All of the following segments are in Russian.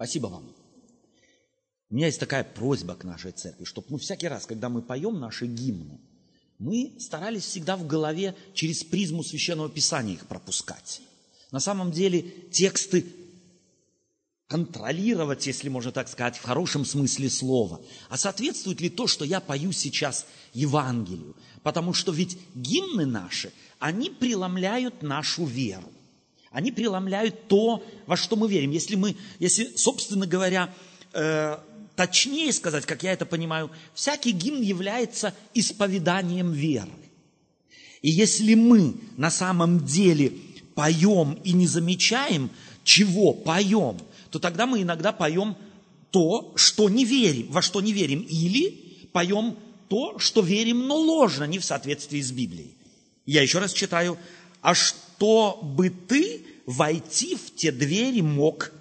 Спасибо вам. У меня есть такая просьба к нашей церкви, чтобы мы всякий раз, когда мы поем наши гимны, мы старались всегда в голове через призму Священного Писания их пропускать. На самом деле тексты контролировать, если можно так сказать, в хорошем смысле слова. А соответствует ли то, что я пою сейчас Евангелию? Потому что ведь гимны наши, они преломляют нашу веру. Они преломляют то, во что мы верим. Если мы, если, собственно говоря, э, точнее сказать, как я это понимаю, всякий гимн является исповеданием веры. И если мы на самом деле поем и не замечаем, чего поем, то тогда мы иногда поем то, что не верим, во что не верим, или поем то, что верим, но ложно, не в соответствии с Библией. Я еще раз читаю. «А что бы ты, войти в те двери, мог,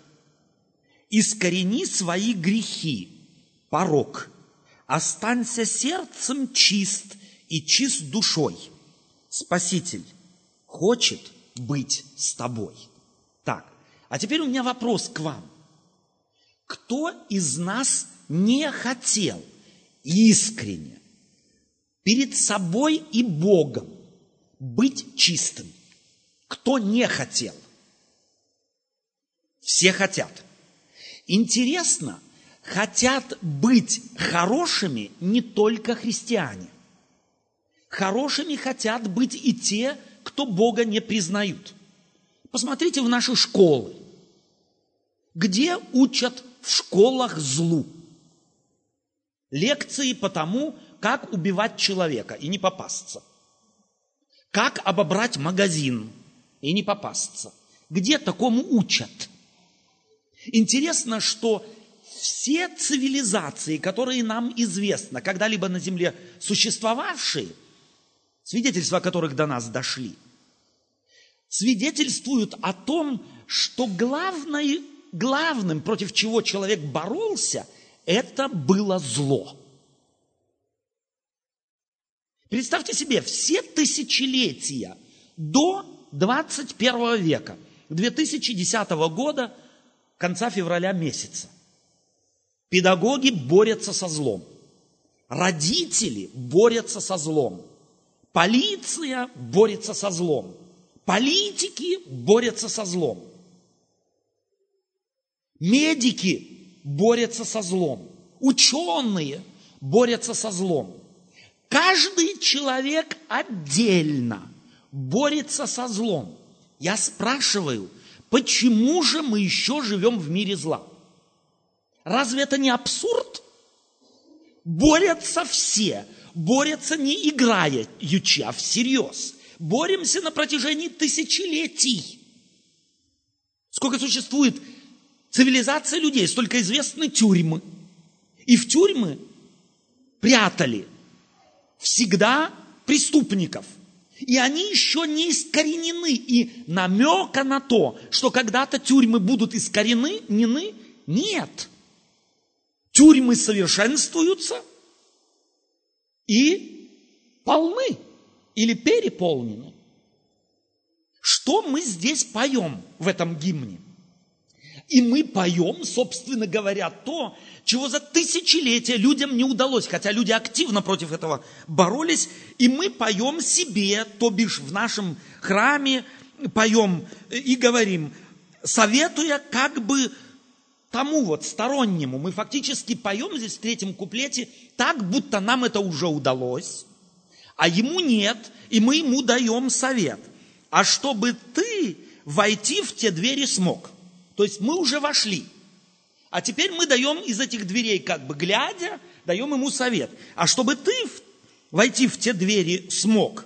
искорени свои грехи, порог, останься сердцем чист и чист душой. Спаситель хочет быть с тобой». Так, а теперь у меня вопрос к вам. Кто из нас не хотел искренне перед собой и Богом быть чистым? Кто не хотел? Все хотят. Интересно, хотят быть хорошими не только христиане. Хорошими хотят быть и те, кто Бога не признают. Посмотрите в наши школы. Где учат в школах злу? Лекции по тому, как убивать человека и не попасться. Как обобрать магазин и не попасться. Где такому учат? Интересно, что все цивилизации, которые нам известны, когда-либо на Земле существовавшие, свидетельства о которых до нас дошли, свидетельствуют о том, что главное, главным, против чего человек боролся, это было зло. Представьте себе, все тысячелетия до 21 века, 2010 года – конца февраля месяца. Педагоги борются со злом. Родители борются со злом. Полиция борется со злом. Политики борются со злом. Медики борются со злом. Ученые борются со злом. Каждый человек отдельно борется со злом. Я спрашиваю, Почему же мы еще живем в мире зла? Разве это не абсурд? Борются все. Борются не играя ючи, а всерьез. Боремся на протяжении тысячелетий. Сколько существует цивилизация людей, столько известны тюрьмы. И в тюрьмы прятали всегда преступников – и они еще не искоренены. И намека на то, что когда-то тюрьмы будут искоренены, нет. Тюрьмы совершенствуются и полны или переполнены. Что мы здесь поем в этом гимне? И мы поем, собственно говоря, то, чего за тысячелетия людям не удалось, хотя люди активно против этого боролись, и мы поем себе, то бишь в нашем храме, поем и говорим, советуя как бы тому вот стороннему, мы фактически поем здесь в третьем куплете так, будто нам это уже удалось, а ему нет, и мы ему даем совет. А чтобы ты войти в те двери смог. То есть мы уже вошли – а теперь мы даем из этих дверей, как бы глядя, даем ему совет. А чтобы ты войти в те двери смог,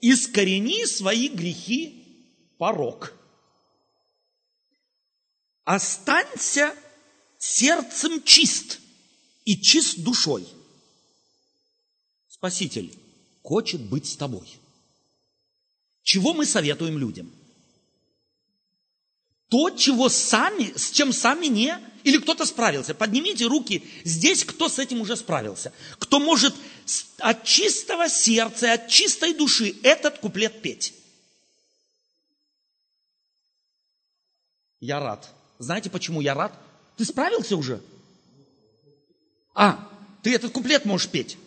искорени свои грехи порог. Останься сердцем чист и чист душой. Спаситель хочет быть с тобой. Чего мы советуем людям? То, чего сами, с чем сами не или кто-то справился? Поднимите руки здесь, кто с этим уже справился. Кто может от чистого сердца, от чистой души этот куплет петь. Я рад. Знаете, почему я рад? Ты справился уже? А, ты этот куплет можешь петь.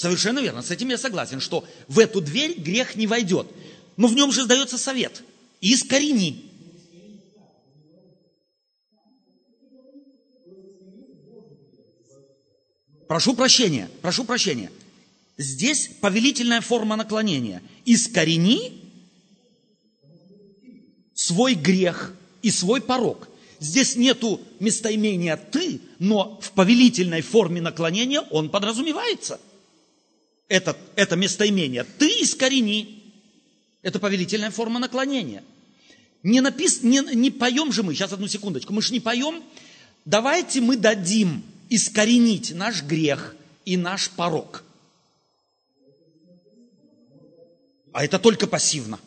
Совершенно верно, с этим я согласен, что в эту дверь грех не войдет. Но в нем же сдается совет. Искорени. Прошу прощения, прошу прощения. Здесь повелительная форма наклонения. Искорени свой грех и свой порог. Здесь нету местоимения «ты», но в повелительной форме наклонения он подразумевается – это, это местоимение. Ты искорени. Это повелительная форма наклонения. Не, напис, не, не поем же мы, сейчас одну секундочку, мы же не поем. Давайте мы дадим искоренить наш грех и наш порог. А это только пассивно.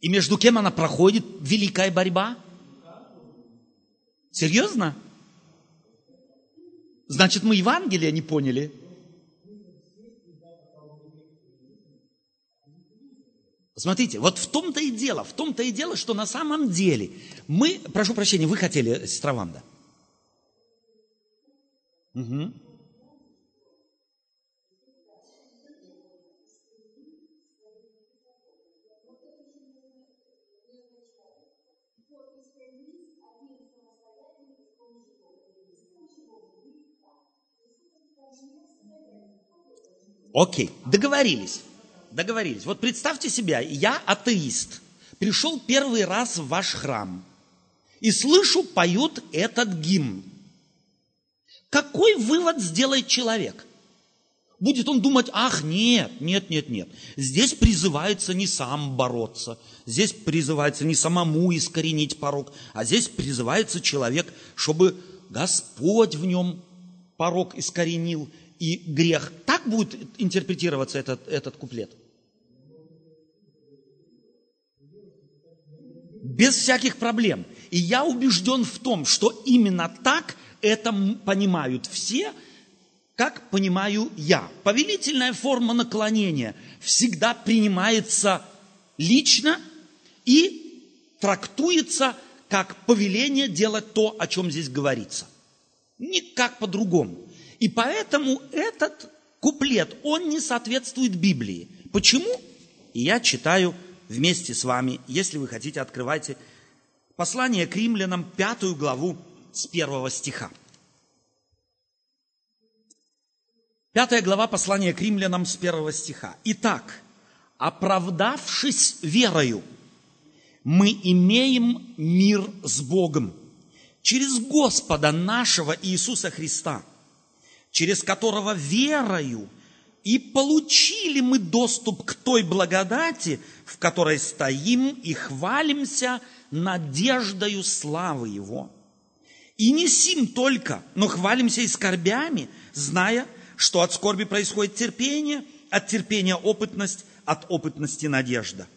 И между кем она проходит великая борьба? Серьезно? Значит, мы Евангелие не поняли. Смотрите, вот в том-то и дело, в том-то и дело, что на самом деле мы, прошу прощения, вы хотели, сестра Ванда? Угу. Окей, договорились. Договорились. Вот представьте себя, я атеист. Пришел первый раз в ваш храм. И слышу, поют этот гимн. Какой вывод сделает человек? Будет он думать, ах, нет, нет, нет, нет. Здесь призывается не сам бороться, здесь призывается не самому искоренить порог, а здесь призывается человек, чтобы Господь в нем порог искоренил, и грех. Так будет интерпретироваться этот, этот куплет? Без всяких проблем. И я убежден в том, что именно так это понимают все, как понимаю я. Повелительная форма наклонения всегда принимается лично и трактуется как повеление делать то, о чем здесь говорится. Никак по-другому. И поэтому этот куплет, он не соответствует Библии. Почему? Я читаю вместе с вами, если вы хотите, открывайте послание к римлянам, пятую главу с первого стиха. Пятая глава послания к римлянам с первого стиха. Итак, оправдавшись верою, мы имеем мир с Богом через Господа нашего Иисуса Христа – через которого верою и получили мы доступ к той благодати, в которой стоим и хвалимся надеждою славы Его. И не сим только, но хвалимся и скорбями, зная, что от скорби происходит терпение, от терпения опытность, от опытности надежда.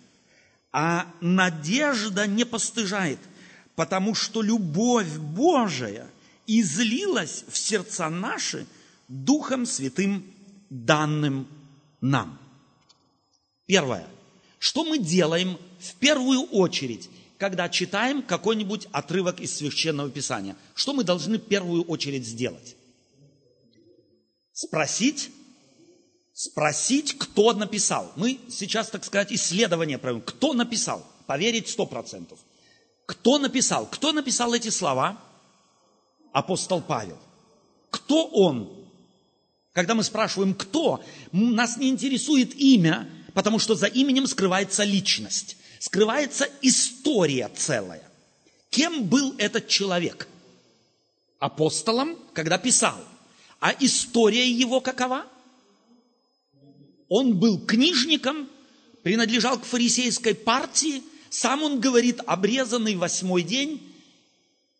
А надежда не постыжает, потому что любовь Божия излилась в сердца наши – Духом Святым, данным нам. Первое. Что мы делаем в первую очередь, когда читаем какой-нибудь отрывок из Священного Писания? Что мы должны в первую очередь сделать? Спросить, спросить, кто написал. Мы сейчас, так сказать, исследование проводим. Кто написал? Поверить сто процентов. Кто написал? Кто написал эти слова? Апостол Павел. Кто он? Когда мы спрашиваем, кто, нас не интересует имя, потому что за именем скрывается личность, скрывается история целая. Кем был этот человек? Апостолом, когда писал. А история его какова? Он был книжником, принадлежал к фарисейской партии, сам он говорит, обрезанный восьмой день,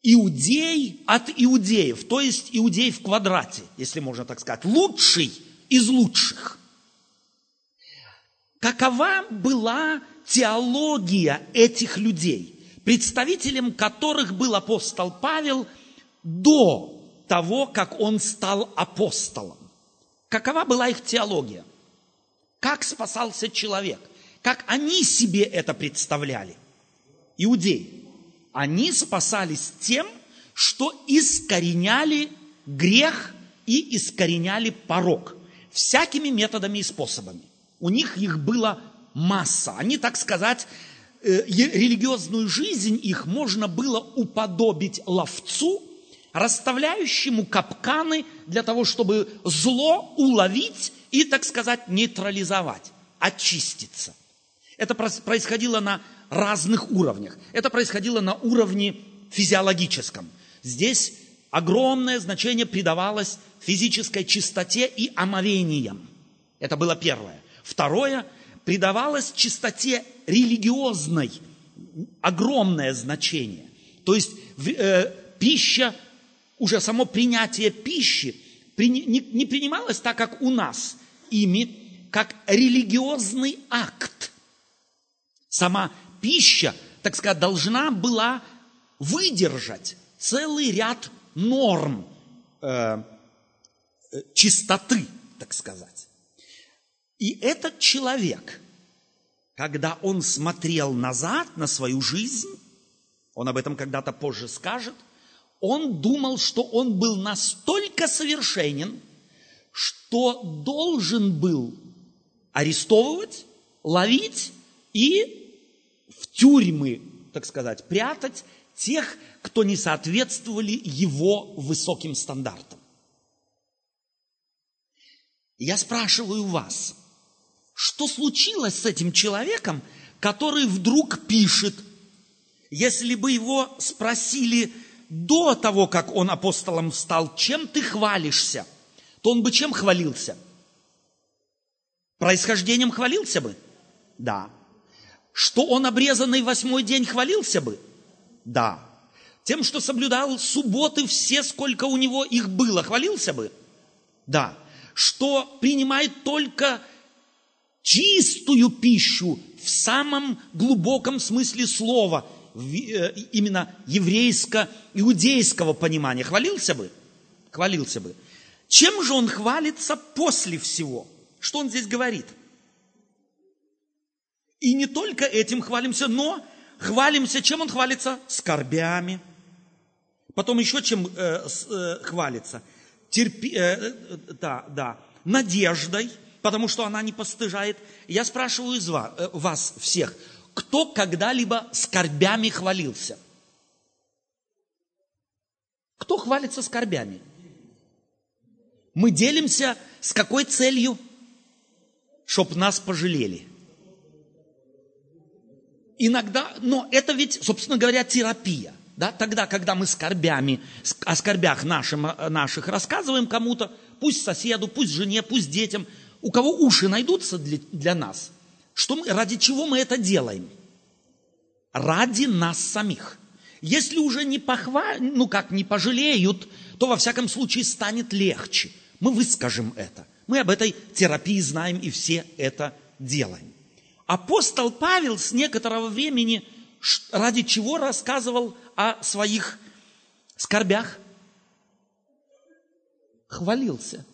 иудей от иудеев, то есть иудей в квадрате, если можно так сказать, лучший из лучших. Какова была теология этих людей, представителем которых был апостол Павел до того, как он стал апостолом. Какова была их теология? Как спасался человек? Как они себе это представляли? Иудеи. Они спасались тем, что искореняли грех и искореняли порог всякими методами и способами. У них их было масса. Они, так сказать, э, религиозную жизнь их можно было уподобить ловцу, расставляющему капканы для того, чтобы зло уловить и, так сказать, нейтрализовать, очиститься. Это происходило на разных уровнях. Это происходило на уровне физиологическом. Здесь огромное значение придавалось физической чистоте и омовениям. Это было первое. Второе, придавалось чистоте религиозной огромное значение. То есть э, пища, уже само принятие пищи при, не, не принималось так, как у нас, ими, как религиозный акт. Сама пища, так сказать, должна была выдержать целый ряд норм э, э, чистоты, так сказать. И этот человек, когда он смотрел назад на свою жизнь, он об этом когда-то позже скажет, он думал, что он был настолько совершенен, что должен был арестовывать, ловить и тюрьмы, так сказать, прятать тех, кто не соответствовали его высоким стандартам. Я спрашиваю вас, что случилось с этим человеком, который вдруг пишет, если бы его спросили до того, как он апостолом стал, чем ты хвалишься, то он бы чем хвалился? Происхождением хвалился бы? Да. Что он обрезанный восьмой день хвалился бы? Да. Тем, что соблюдал субботы все, сколько у него их было, хвалился бы? Да. Что принимает только чистую пищу в самом глубоком смысле слова, э, именно еврейско-иудейского понимания, хвалился бы? Хвалился бы. Чем же он хвалится после всего? Что он здесь говорит? И не только этим хвалимся, но Хвалимся, чем он хвалится? Скорбями. Потом еще чем э, э, хвалится? Терпи, э, э, да, да, надеждой, потому что она не постыжает. Я спрашиваю из вас, э, вас всех, кто когда-либо скорбями хвалился? Кто хвалится скорбями? Мы делимся с какой целью? Чтоб нас пожалели. Иногда, но это ведь, собственно говоря, терапия. Да? Тогда, когда мы скорбями, о скорбях нашим, э, наших рассказываем кому-то, пусть соседу, пусть жене, пусть детям, у кого уши найдутся для, для нас, что мы, ради чего мы это делаем? Ради нас самих. Если уже не похвалят, ну как, не пожалеют, то во всяком случае станет легче. Мы выскажем это. Мы об этой терапии знаем и все это делаем. Апостол Павел с некоторого времени ради чего рассказывал о своих скорбях? Хвалился.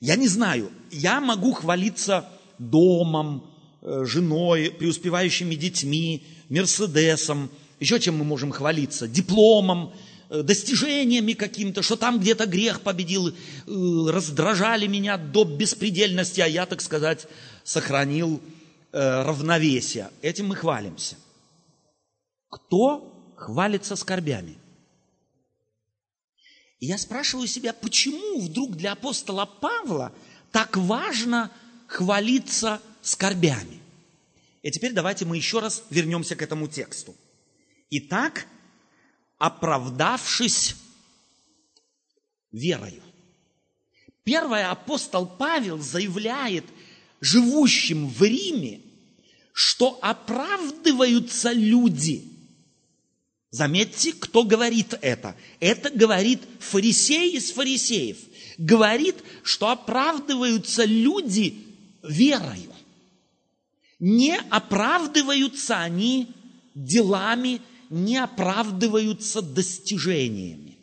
Я не знаю, я могу хвалиться домом, э, женой, преуспевающими детьми, Мерседесом, еще чем мы можем хвалиться, дипломом, э, достижениями каким-то, что там где-то грех победил, э, раздражали меня до беспредельности, а я, так сказать, сохранил Э, равновесия. Этим мы хвалимся. Кто хвалится скорбями? И я спрашиваю себя, почему вдруг для апостола Павла так важно хвалиться скорбями? И теперь давайте мы еще раз вернемся к этому тексту. Итак, оправдавшись верою. Первое апостол Павел заявляет живущим в Риме, что оправдываются люди. Заметьте, кто говорит это. Это говорит фарисей из фарисеев. Говорит, что оправдываются люди верою. Не оправдываются они делами, не оправдываются достижениями.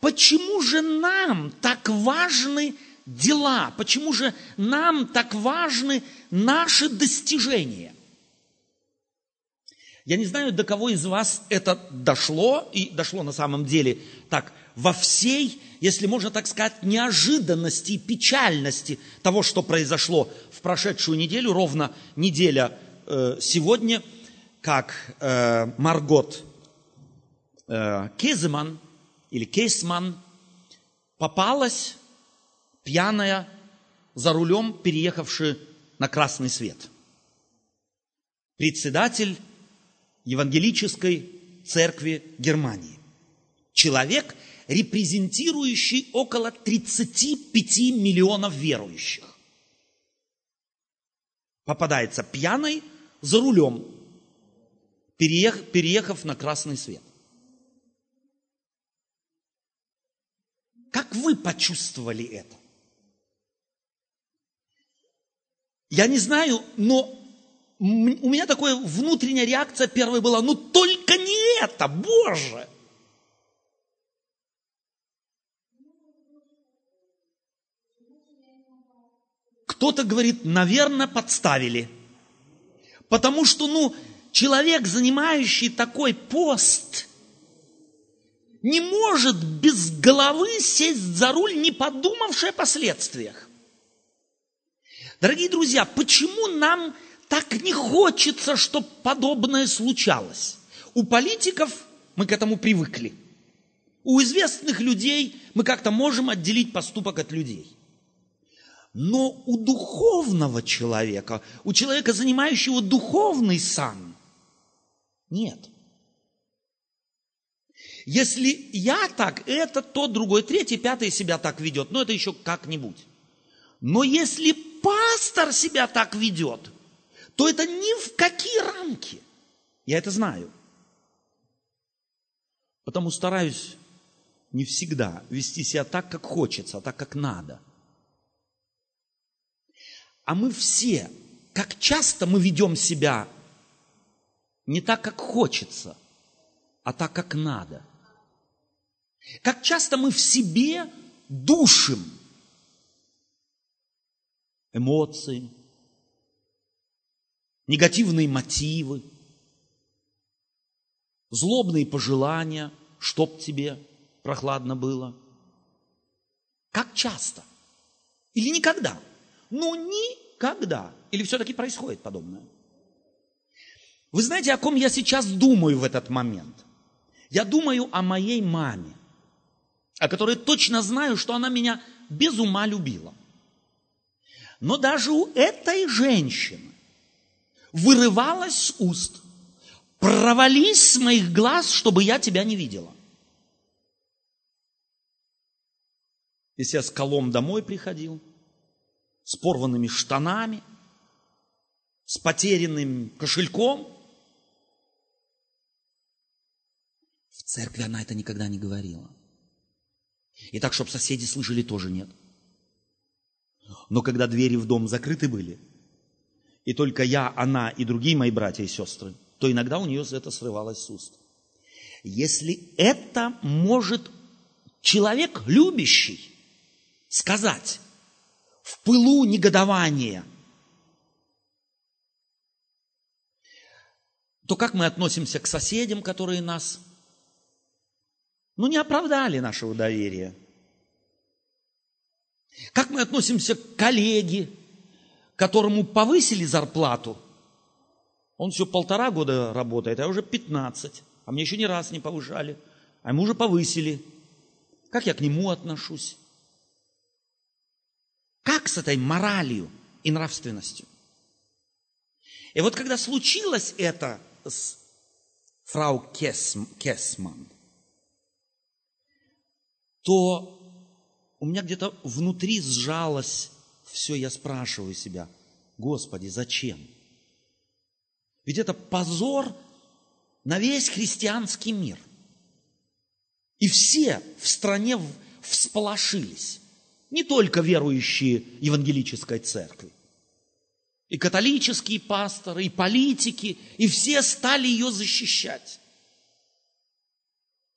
почему же нам так важны дела? Почему же нам так важны наши достижения? Я не знаю, до кого из вас это дошло, и дошло на самом деле так, во всей, если можно так сказать, неожиданности и печальности того, что произошло в прошедшую неделю, ровно неделя э, сегодня, как э, Маргот э, Кеземан или Кейсман попалась пьяная за рулем, переехавшая на красный свет. Председатель Евангелической церкви Германии. Человек, репрезентирующий около 35 миллионов верующих. Попадается пьяный за рулем, переехав на красный свет. Как вы почувствовали это? Я не знаю, но у меня такая внутренняя реакция первая была, ну только не это, Боже! Кто-то говорит, наверное, подставили. Потому что, ну, человек, занимающий такой пост, не может без головы сесть за руль, не подумавший о последствиях. Дорогие друзья, почему нам так не хочется, чтобы подобное случалось. У политиков мы к этому привыкли. У известных людей мы как-то можем отделить поступок от людей. Но у духовного человека, у человека, занимающего духовный сан, нет. Если я так, это тот, другой, третий, пятый себя так ведет, но это еще как-нибудь. Но если пастор себя так ведет – то это ни в какие рамки. Я это знаю. Потому стараюсь не всегда вести себя так, как хочется, а так, как надо. А мы все, как часто мы ведем себя не так, как хочется, а так, как надо. Как часто мы в себе душим эмоции, негативные мотивы, злобные пожелания, чтоб тебе прохладно было. Как часто? Или никогда? Ну, никогда. Или все-таки происходит подобное? Вы знаете, о ком я сейчас думаю в этот момент? Я думаю о моей маме, о которой точно знаю, что она меня без ума любила. Но даже у этой женщины вырывалась с уст. Провались с моих глаз, чтобы я тебя не видела. Если я с колом домой приходил, с порванными штанами, с потерянным кошельком, в церкви она это никогда не говорила. И так, чтобы соседи слышали, тоже нет. Но когда двери в дом закрыты были, и только я, она и другие мои братья и сестры, то иногда у нее это срывалось с уст. Если это может человек любящий сказать в пылу негодования, то как мы относимся к соседям, которые нас, ну, не оправдали нашего доверия? Как мы относимся к коллеге, которому повысили зарплату, он все полтора года работает, а уже 15, а мне еще ни раз не повышали, а ему уже повысили. Как я к нему отношусь? Как с этой моралью и нравственностью? И вот когда случилось это с фрау Кесм, Кесман, то у меня где-то внутри сжалось все я спрашиваю себя, Господи, зачем? Ведь это позор на весь христианский мир. И все в стране всполошились. Не только верующие евангелической церкви. И католические пасторы, и политики, и все стали ее защищать.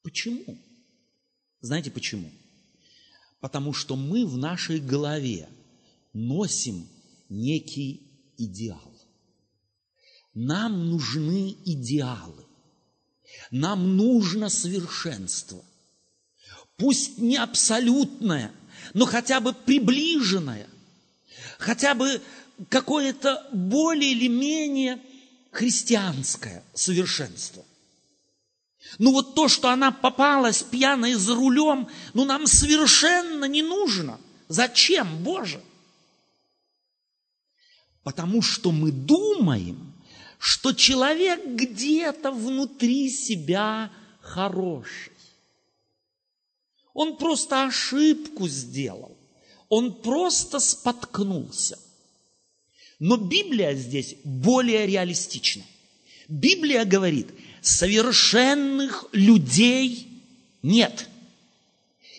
Почему? Знаете почему? Потому что мы в нашей голове носим некий идеал. Нам нужны идеалы. Нам нужно совершенство. Пусть не абсолютное, но хотя бы приближенное, хотя бы какое-то более или менее христианское совершенство. Ну вот то, что она попалась пьяной за рулем, ну нам совершенно не нужно. Зачем, Боже? Потому что мы думаем, что человек где-то внутри себя хороший. Он просто ошибку сделал. Он просто споткнулся. Но Библия здесь более реалистична. Библия говорит, совершенных людей нет.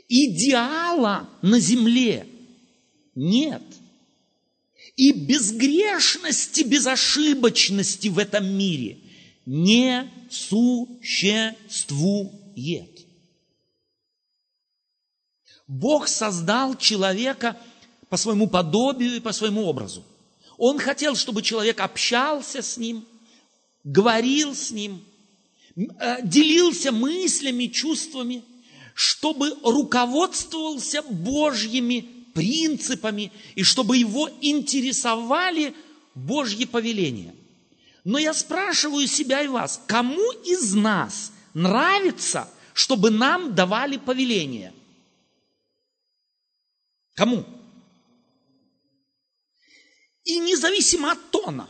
Идеала на земле нет. И безгрешности, безошибочности в этом мире не существует. Бог создал человека по своему подобию и по своему образу. Он хотел, чтобы человек общался с ним, говорил с ним, делился мыслями, чувствами, чтобы руководствовался Божьими принципами и чтобы его интересовали Божьи повеления. Но я спрашиваю себя и вас, кому из нас нравится, чтобы нам давали повеления – Кому? И независимо от тона,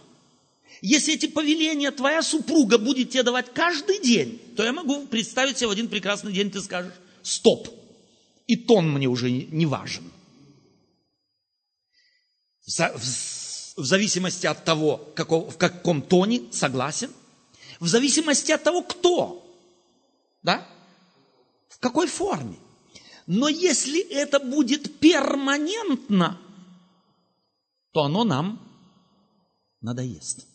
если эти повеления твоя супруга будет тебе давать каждый день, то я могу представить себе в один прекрасный день ты скажешь, стоп, и тон мне уже не важен. В зависимости от того, в каком тоне согласен, в зависимости от того, кто, да, в какой форме. Но если это будет перманентно, то оно нам надоест.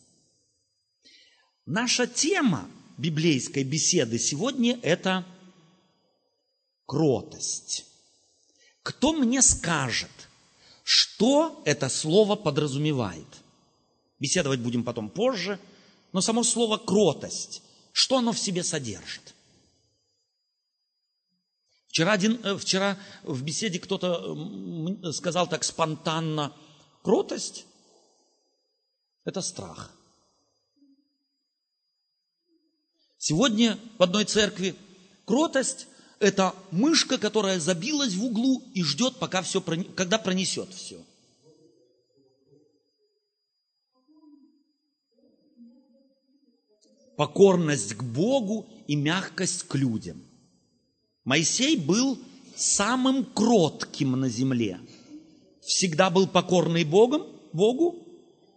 Наша тема библейской беседы сегодня – это кротость. Кто мне скажет, что это слово подразумевает? Беседовать будем потом позже, но само слово кротость, что оно в себе содержит? Вчера, один, э, вчера в беседе кто-то сказал так спонтанно, кротость – это страх. Сегодня в одной церкви кротость – это мышка, которая забилась в углу и ждет, пока все, когда пронесет все. Покорность к Богу и мягкость к людям. Моисей был самым кротким на земле. Всегда был покорный Богом, Богу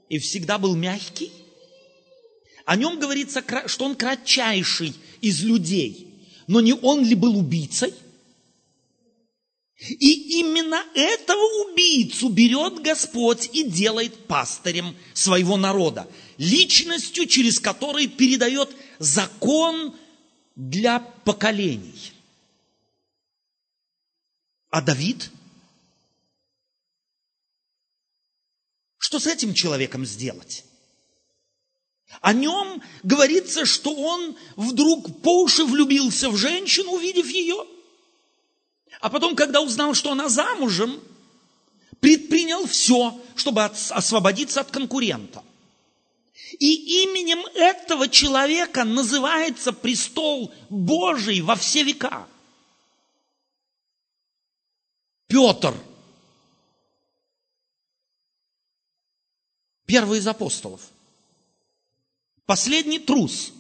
и всегда был мягкий. О нем говорится, что он кратчайший из людей. Но не он ли был убийцей? И именно этого убийцу берет Господь и делает пастырем своего народа, личностью, через который передает закон для поколений. А Давид? Что с этим человеком сделать? О нем говорится, что он вдруг по уши влюбился в женщину, увидев ее. А потом, когда узнал, что она замужем, предпринял все, чтобы освободиться от конкурента. И именем этого человека называется престол Божий во все века. Петр, первый из апостолов, последний трус.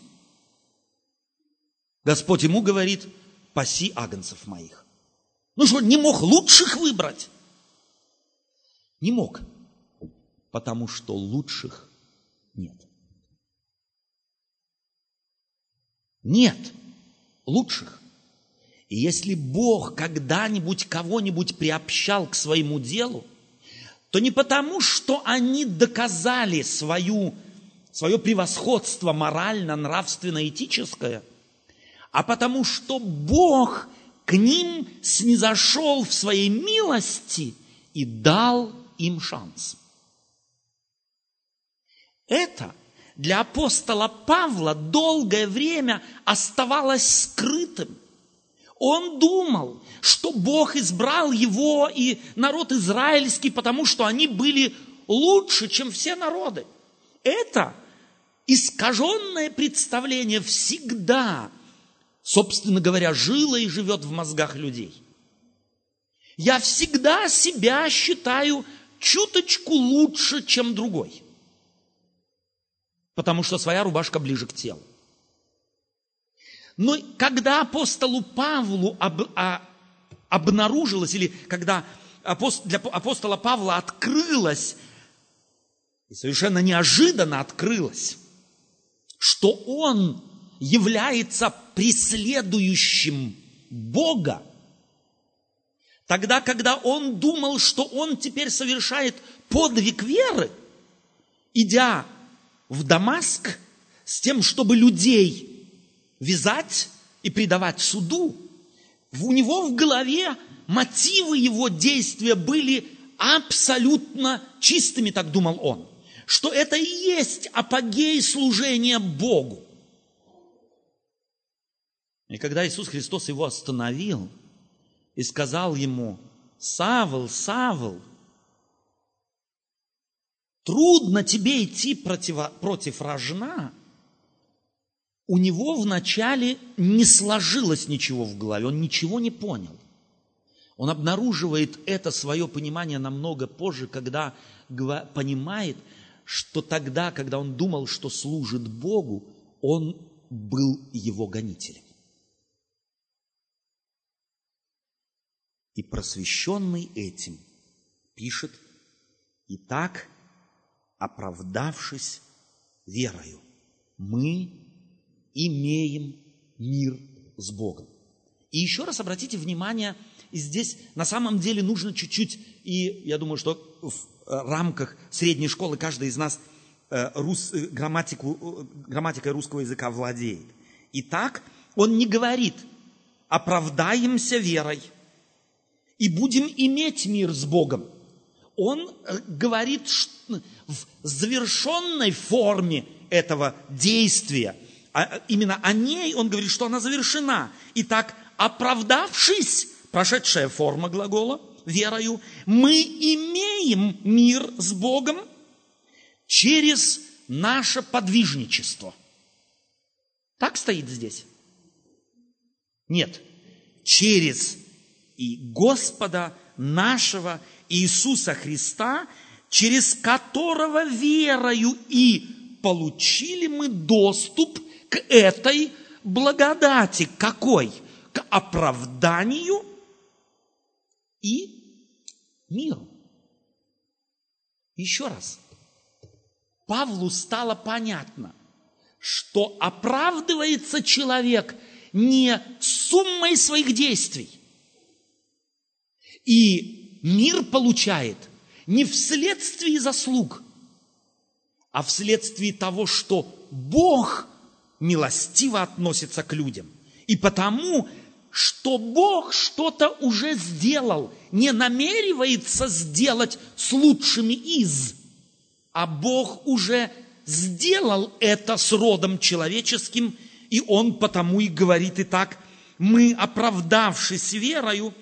Господь ему говорит, паси агнцев моих. Ну что, не мог лучших выбрать? Не мог, потому что лучших нет. Нет лучших. И если Бог когда-нибудь кого-нибудь приобщал к своему делу, то не потому, что они доказали свою, свое превосходство морально, нравственно, этическое, а потому что Бог к ним снизошел в своей милости и дал им шанс. Это для апостола Павла долгое время оставалось скрытым. Он думал, что Бог избрал его и народ израильский, потому что они были лучше, чем все народы. Это искаженное представление всегда, собственно говоря, жило и живет в мозгах людей. Я всегда себя считаю чуточку лучше, чем другой. Потому что своя рубашка ближе к телу. Но когда апостолу Павлу об, а, обнаружилось, или когда апост, для апостола Павла открылось, и совершенно неожиданно открылось, что он является преследующим Бога, тогда, когда он думал, что он теперь совершает подвиг веры, идя в Дамаск с тем, чтобы людей вязать и предавать суду, у него в голове мотивы его действия были абсолютно чистыми, так думал он, что это и есть апогей служения Богу. И когда Иисус Христос его остановил и сказал ему, Савл, Савл, трудно тебе идти против, против рожна, у него вначале не сложилось ничего в голове, он ничего не понял. Он обнаруживает это свое понимание намного позже, когда понимает, что тогда, когда он думал, что служит Богу, он был его гонителем. И просвещенный этим пишет, «Итак, оправдавшись верою, мы имеем мир с Богом. И еще раз обратите внимание, и здесь на самом деле нужно чуть-чуть, и я думаю, что рамках средней школы каждый из нас э, рус, э, грамматику, грамматикой русского языка владеет. Итак, он не говорит, оправдаемся верой и будем иметь мир с Богом. Он говорит в завершенной форме этого действия – а именно о ней он говорит, что она завершена. Итак, оправдавшись, прошедшая форма глагола, верою, мы имеем мир с Богом через наше подвижничество. Так стоит здесь? Нет. Через и Господа нашего Иисуса Христа, через которого верою и получили мы доступ к этой благодати. Какой? К оправданию и миру. Еще раз. Павлу стало понятно, что оправдывается человек не суммой своих действий. И мир получает не вследствие заслуг, а вследствие того, что Бог милостиво относится к людям. И потому, что Бог что-то уже сделал, не намеревается сделать с лучшими из, а Бог уже сделал это с родом человеческим, и Он потому и говорит и так, мы, оправдавшись верою,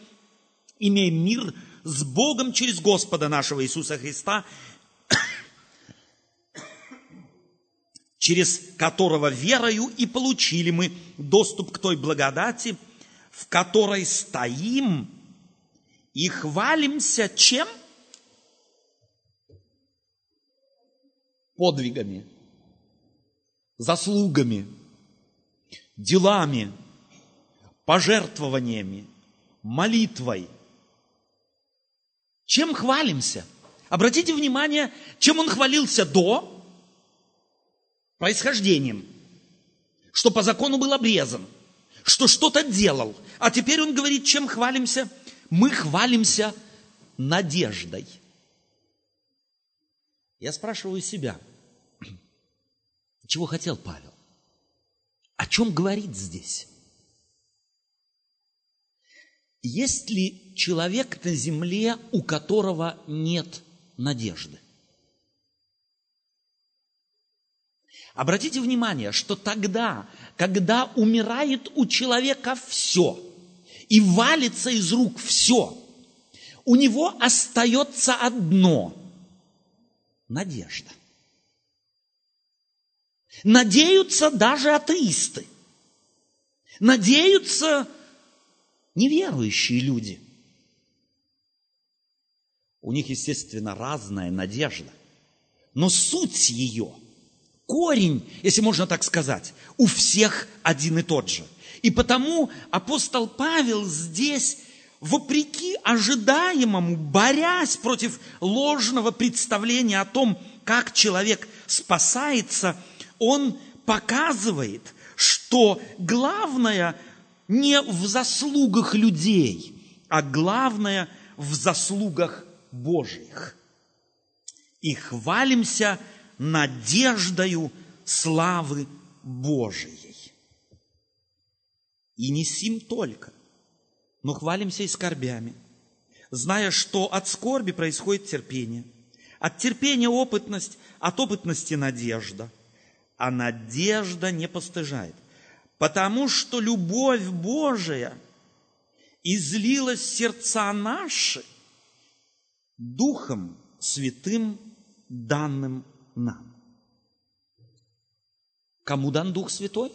имеем мир с Богом через Господа нашего Иисуса Христа, через которого верою и получили мы доступ к той благодати, в которой стоим и хвалимся чем? Подвигами, заслугами, делами, пожертвованиями, молитвой. Чем хвалимся? Обратите внимание, чем он хвалился до, происхождением, что по закону был обрезан, что что-то делал. А теперь он говорит, чем хвалимся? Мы хвалимся надеждой. Я спрашиваю себя, чего хотел Павел? О чем говорит здесь? Есть ли человек на земле, у которого нет надежды? Обратите внимание, что тогда, когда умирает у человека все и валится из рук все, у него остается одно – надежда. Надеются даже атеисты. Надеются неверующие люди. У них, естественно, разная надежда. Но суть ее, корень, если можно так сказать, у всех один и тот же. И потому апостол Павел здесь вопреки ожидаемому, борясь против ложного представления о том, как человек спасается, он показывает, что главное не в заслугах людей, а главное в заслугах Божьих. И хвалимся надеждою славы Божией. И не сим только, но хвалимся и скорбями, зная, что от скорби происходит терпение, от терпения опытность, от опытности надежда, а надежда не постыжает, потому что любовь Божия излилась сердца наши Духом Святым, данным нам. Кому дан Дух Святой?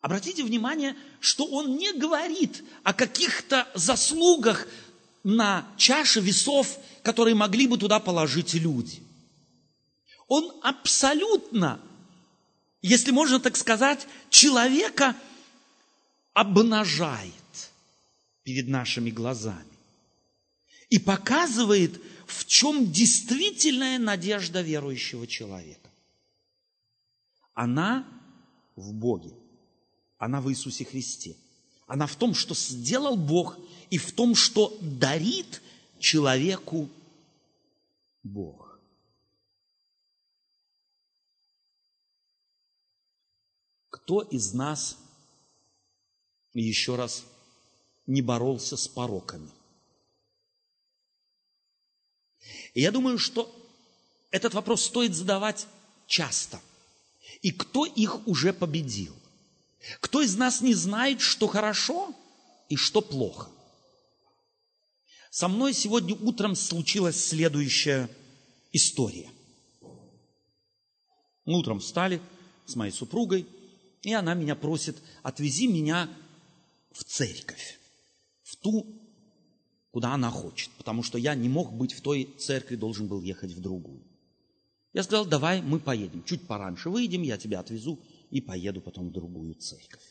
Обратите внимание, что он не говорит о каких-то заслугах на чаше весов, которые могли бы туда положить люди. Он абсолютно, если можно так сказать, человека обнажает перед нашими глазами и показывает, в чем действительная надежда верующего человека. Она в Боге. Она в Иисусе Христе. Она в том, что сделал Бог, и в том, что дарит человеку Бог. Кто из нас, еще раз, не боролся с пороками? И я думаю, что этот вопрос стоит задавать часто. И кто их уже победил? Кто из нас не знает, что хорошо и что плохо? Со мной сегодня утром случилась следующая история. Мы утром встали с моей супругой, и она меня просит, отвези меня в церковь, в ту, куда она хочет, потому что я не мог быть в той церкви, должен был ехать в другую. Я сказал, давай мы поедем, чуть пораньше выйдем, я тебя отвезу и поеду потом в другую церковь.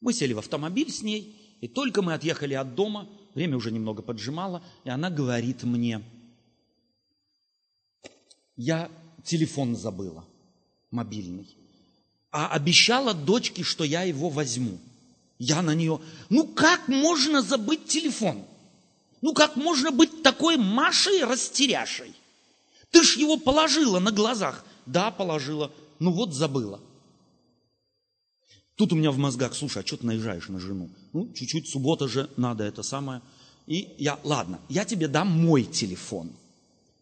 Мы сели в автомобиль с ней, и только мы отъехали от дома, время уже немного поджимало, и она говорит мне, я телефон забыла, мобильный, а обещала дочке, что я его возьму. Я на нее, ну как можно забыть телефон? Ну как можно быть такой Машей растеряшей? Ты ж его положила на глазах. Да, положила ну вот забыла. Тут у меня в мозгах, слушай, а что ты наезжаешь на жену? Ну, чуть-чуть, суббота же, надо это самое. И я, ладно, я тебе дам мой телефон.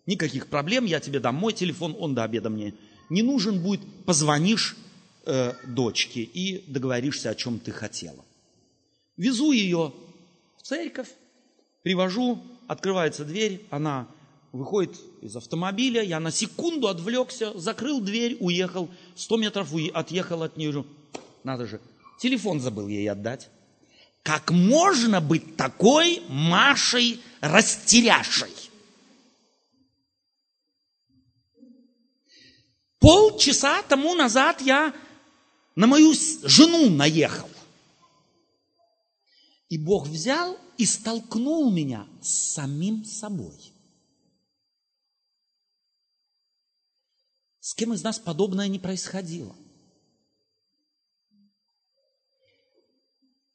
Никаких проблем, я тебе дам мой телефон, он до обеда мне не нужен будет. Позвонишь э, дочке и договоришься, о чем ты хотела. Везу ее в церковь, привожу, открывается дверь, она выходит из автомобиля, я на секунду отвлекся, закрыл дверь, уехал, сто метров отъехал от нее. Надо же, телефон забыл ей отдать. Как можно быть такой Машей растеряшей? Полчаса тому назад я на мою жену наехал. И Бог взял и столкнул меня с самим собой. С кем из нас подобное не происходило?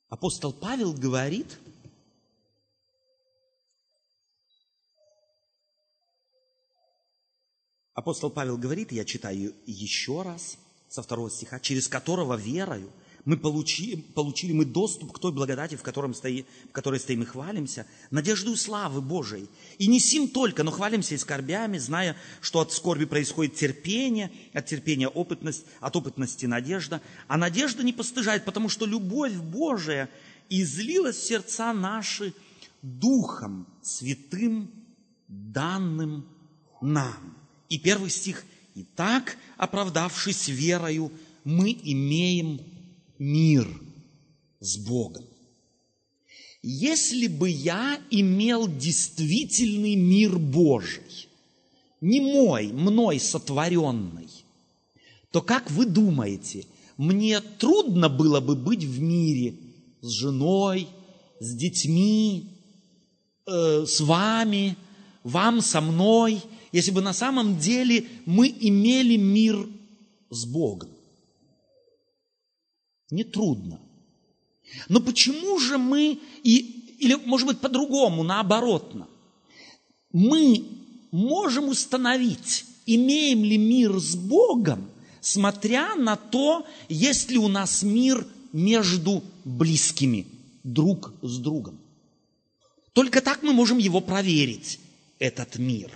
Апостол Павел говорит, апостол Павел говорит, я читаю еще раз со второго стиха, через которого верою мы получили, получили мы доступ к той благодати, в, котором стои, в которой стоим и хвалимся, надежду славы Божией. И не сим только, но хвалимся и скорбями, зная, что от скорби происходит терпение, от терпения опытность, от опытности надежда. А надежда не постыжает, потому что любовь Божия излилась в сердца наши Духом Святым, данным нам. И первый стих. «Итак, оправдавшись верою, мы имеем мир с Богом. Если бы я имел действительный мир Божий, не мой, мной сотворенный, то как вы думаете, мне трудно было бы быть в мире с женой, с детьми, э, с вами, вам со мной, если бы на самом деле мы имели мир с Богом? Нетрудно. Но почему же мы, и, или может быть по-другому, наоборотно, мы можем установить, имеем ли мир с Богом, смотря на то, есть ли у нас мир между близкими, друг с другом. Только так мы можем его проверить, этот мир.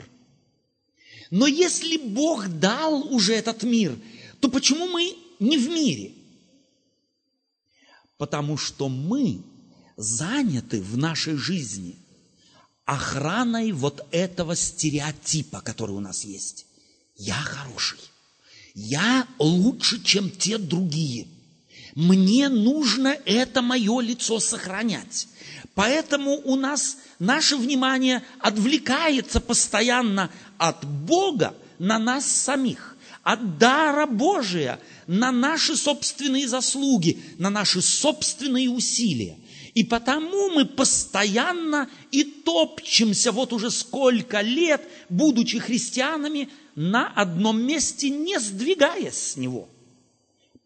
Но если Бог дал уже этот мир, то почему мы не в мире? Потому что мы заняты в нашей жизни охраной вот этого стереотипа, который у нас есть. Я хороший. Я лучше, чем те другие. Мне нужно это мое лицо сохранять. Поэтому у нас наше внимание отвлекается постоянно от Бога на нас самих от дара Божия на наши собственные заслуги, на наши собственные усилия. И потому мы постоянно и топчемся вот уже сколько лет, будучи христианами, на одном месте, не сдвигаясь с него.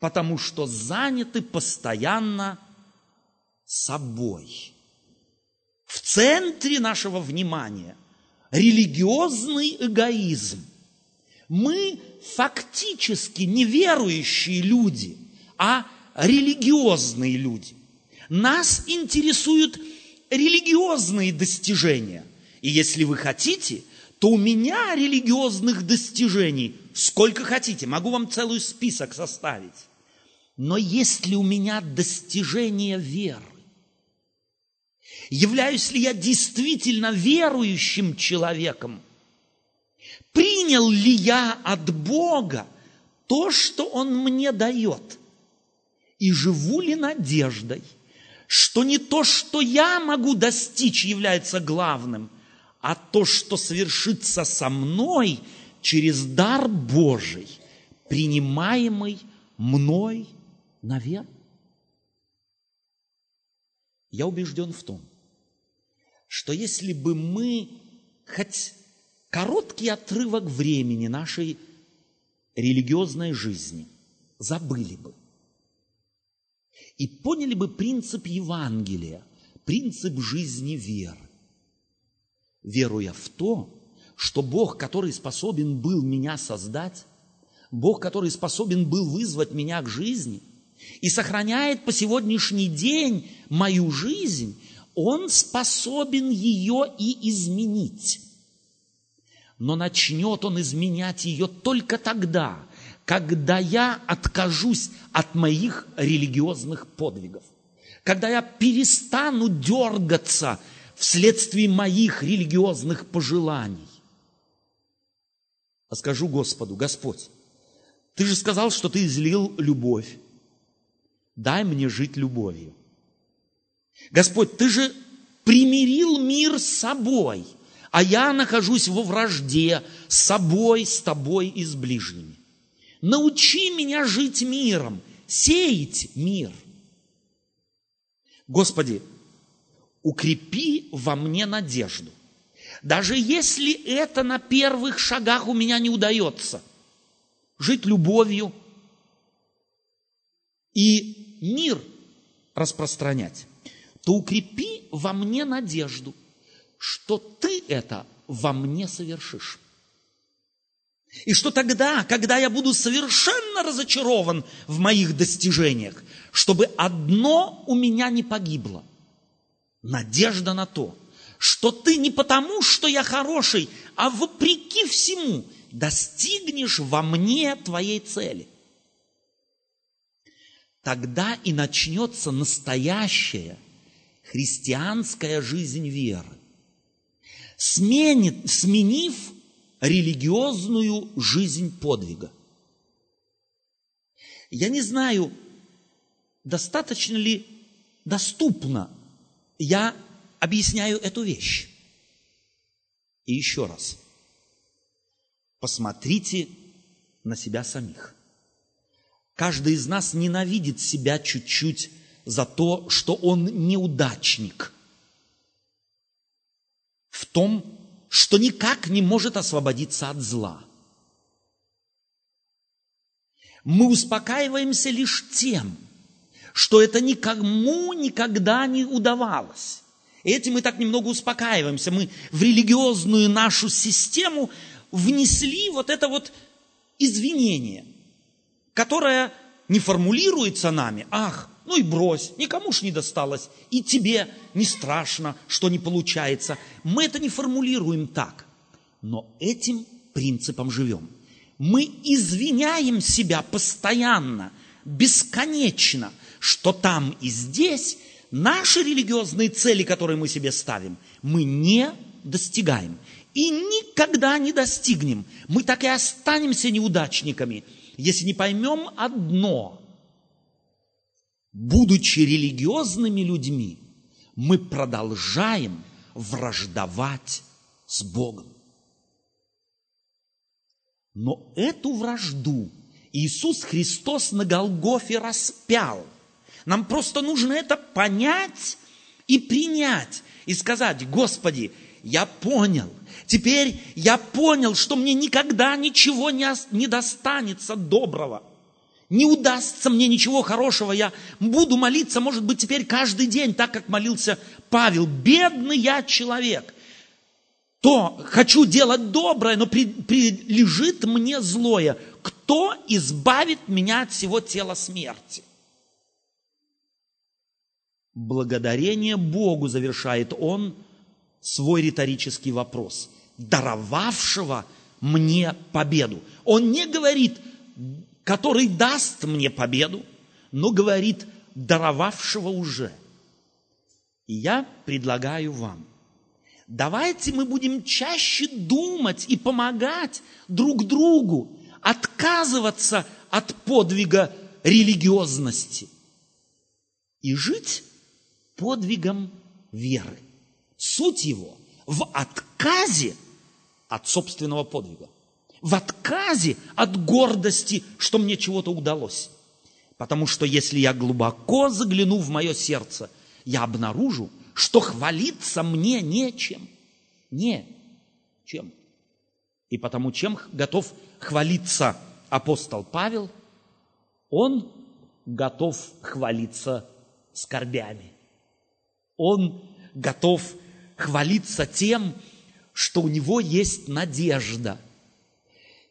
Потому что заняты постоянно собой. В центре нашего внимания религиозный эгоизм. Мы фактически неверующие люди, а религиозные люди. Нас интересуют религиозные достижения. И если вы хотите, то у меня религиозных достижений сколько хотите. Могу вам целый список составить. Но есть ли у меня достижение веры? Являюсь ли я действительно верующим человеком? Принял ли я от Бога то, что Он мне дает? И живу ли надеждой, что не то, что я могу достичь, является главным, а то, что совершится со мной через дар Божий, принимаемый мной на веру? Я убежден в том, что если бы мы хоть короткий отрывок времени нашей религиозной жизни забыли бы. И поняли бы принцип Евангелия, принцип жизни веры. Веруя в то, что Бог, который способен был меня создать, Бог, который способен был вызвать меня к жизни и сохраняет по сегодняшний день мою жизнь, Он способен ее и изменить но начнет он изменять ее только тогда, когда я откажусь от моих религиозных подвигов, когда я перестану дергаться вследствие моих религиозных пожеланий. А скажу Господу, Господь, Ты же сказал, что Ты излил любовь. Дай мне жить любовью. Господь, Ты же примирил мир с собой – а я нахожусь во вражде с собой, с тобой и с ближними. Научи меня жить миром, сеять мир. Господи, укрепи во мне надежду. Даже если это на первых шагах у меня не удается, жить любовью и мир распространять, то укрепи во мне надежду – что ты это во мне совершишь. И что тогда, когда я буду совершенно разочарован в моих достижениях, чтобы одно у меня не погибло. Надежда на то, что ты не потому, что я хороший, а вопреки всему достигнешь во мне твоей цели. Тогда и начнется настоящая христианская жизнь веры. Сменит, сменив религиозную жизнь подвига. Я не знаю, достаточно ли доступно я объясняю эту вещь. И еще раз, посмотрите на себя самих. Каждый из нас ненавидит себя чуть-чуть за то, что он неудачник в том, что никак не может освободиться от зла. Мы успокаиваемся лишь тем, что это никому никогда не удавалось. Этим мы так немного успокаиваемся. Мы в религиозную нашу систему внесли вот это вот извинение, которое не формулируется нами. Ах, ну и брось, никому ж не досталось, и тебе не страшно, что не получается. Мы это не формулируем так, но этим принципом живем. Мы извиняем себя постоянно, бесконечно, что там и здесь наши религиозные цели, которые мы себе ставим, мы не достигаем и никогда не достигнем. Мы так и останемся неудачниками, если не поймем одно – будучи религиозными людьми, мы продолжаем враждовать с Богом. Но эту вражду Иисус Христос на Голгофе распял. Нам просто нужно это понять и принять, и сказать, Господи, я понял, теперь я понял, что мне никогда ничего не, не достанется доброго – не удастся мне ничего хорошего, я буду молиться, может быть, теперь каждый день, так как молился Павел. Бедный я человек. То хочу делать доброе, но при, прилежит мне злое. Кто избавит меня от всего тела смерти? Благодарение Богу завершает он свой риторический вопрос, даровавшего мне победу. Он не говорит, который даст мне победу, но говорит, даровавшего уже. И я предлагаю вам, давайте мы будем чаще думать и помогать друг другу, отказываться от подвига религиозности и жить подвигом веры. Суть его в отказе от собственного подвига в отказе от гордости, что мне чего-то удалось. Потому что если я глубоко загляну в мое сердце, я обнаружу, что хвалиться мне нечем. Не чем. И потому чем готов хвалиться апостол Павел, он готов хвалиться скорбями. Он готов хвалиться тем, что у него есть надежда –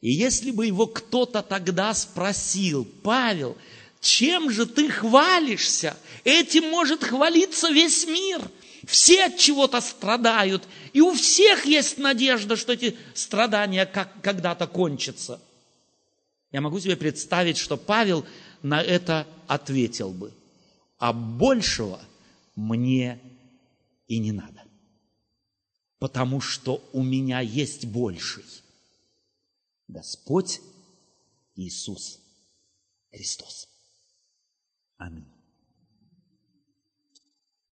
и если бы его кто-то тогда спросил, Павел, чем же ты хвалишься? Этим может хвалиться весь мир. Все от чего-то страдают, и у всех есть надежда, что эти страдания как, когда-то кончатся. Я могу себе представить, что Павел на это ответил бы. А большего мне и не надо. Потому что у меня есть больший – Господь Иисус Христос. Аминь.